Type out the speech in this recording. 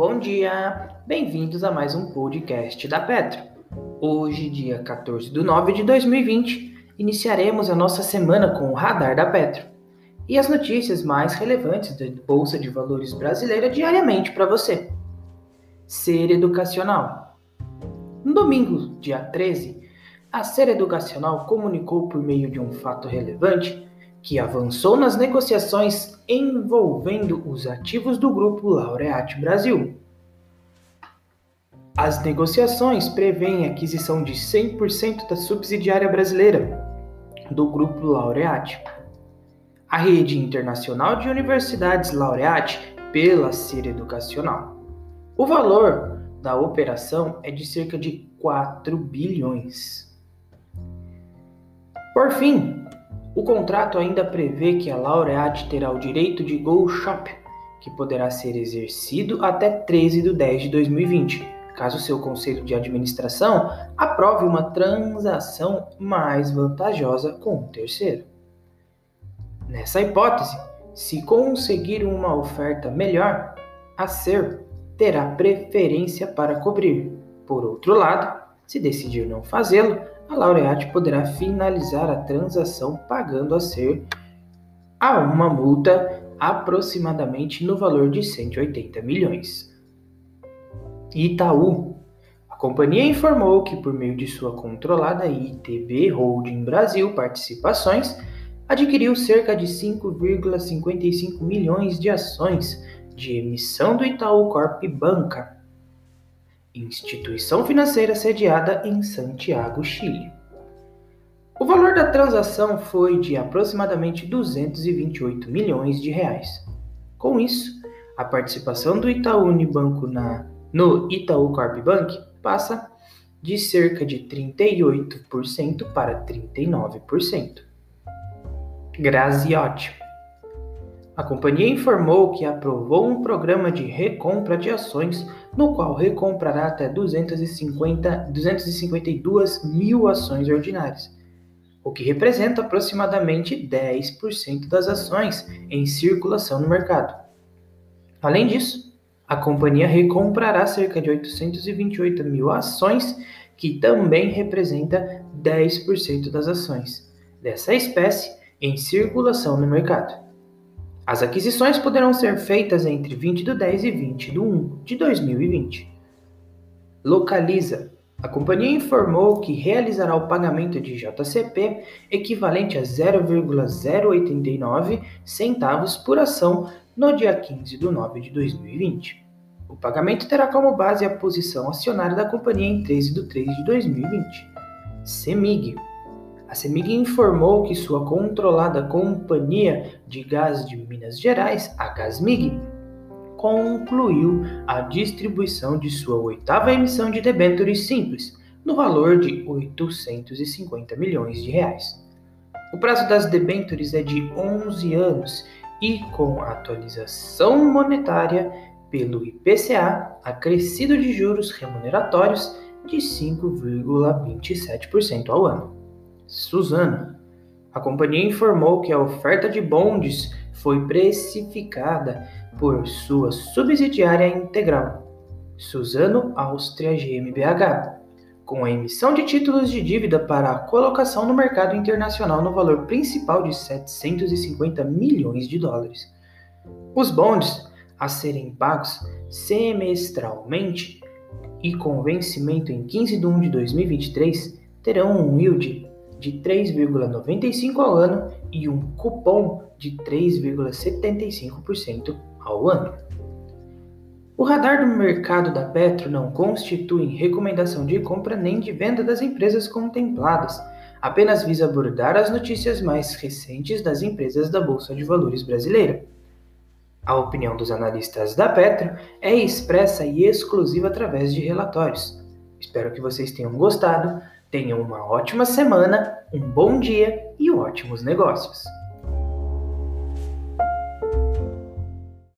Bom dia! Bem-vindos a mais um podcast da Petro. Hoje, dia 14 de nove de 2020, iniciaremos a nossa semana com o Radar da Petro e as notícias mais relevantes da Bolsa de Valores brasileira diariamente para você. Ser Educacional. No domingo, dia 13, a Ser Educacional comunicou por meio de um fato relevante que avançou nas negociações envolvendo os ativos do grupo Laureate Brasil. As negociações prevêem a aquisição de 100% da subsidiária brasileira do grupo Laureate. A rede internacional de universidades Laureate pela Ser Educacional. O valor da operação é de cerca de 4 bilhões. Por fim, o contrato ainda prevê que a laureate terá o direito de Go Shop, que poderá ser exercido até 13 de 10 de 2020, caso seu conselho de administração aprove uma transação mais vantajosa com o terceiro. Nessa hipótese, se conseguir uma oferta melhor, a SER terá preferência para cobrir. Por outro lado, se decidir não fazê-lo, a laureate poderá finalizar a transação pagando a ser a uma multa aproximadamente no valor de 180 milhões. Itaú. A companhia informou que por meio de sua controlada ITB Holding Brasil Participações, adquiriu cerca de 5,55 milhões de ações de emissão do Itaú Corp Banca instituição financeira sediada em Santiago, Chile. O valor da transação foi de aproximadamente 228 milhões de reais. Com isso, a participação do Itaú Unibanco na, no Itaú Corp Bank passa de cerca de 38% para 39%. Graziotti a companhia informou que aprovou um programa de recompra de ações, no qual recomprará até 250, 252 mil ações ordinárias, o que representa aproximadamente 10% das ações em circulação no mercado. Além disso, a companhia recomprará cerca de 828 mil ações, que também representa 10% das ações dessa espécie em circulação no mercado. As aquisições poderão ser feitas entre 20 do 10 e 20 do 1 de 2020. Localiza. A companhia informou que realizará o pagamento de JCP equivalente a 0,089 centavos por ação no dia 15 de 9 de 2020. O pagamento terá como base a posição acionária da companhia em 13 de 3 de 2020. CEMIG. A CEMIG informou que sua controlada Companhia de Gás de Minas Gerais, a Gasmig, concluiu a distribuição de sua oitava emissão de debêntures simples, no valor de 850 milhões de reais. O prazo das debêntures é de 11 anos e, com a atualização monetária pelo IPCA, acrescido de juros remuneratórios de 5,27% ao ano. Suzano. A companhia informou que a oferta de bondes foi precificada por sua subsidiária integral, Suzano Áustria GmbH, com a emissão de títulos de dívida para a colocação no mercado internacional no valor principal de 750 milhões de dólares. Os bondes a serem pagos semestralmente e com vencimento em 15 de 1 de 2023 terão um yield de 3,95% ao ano e um cupom de 3,75% ao ano. O radar do mercado da Petro não constitui recomendação de compra nem de venda das empresas contempladas, apenas visa abordar as notícias mais recentes das empresas da Bolsa de Valores brasileira. A opinião dos analistas da Petro é expressa e exclusiva através de relatórios. Espero que vocês tenham gostado. Tenham uma ótima semana, um bom dia e ótimos negócios!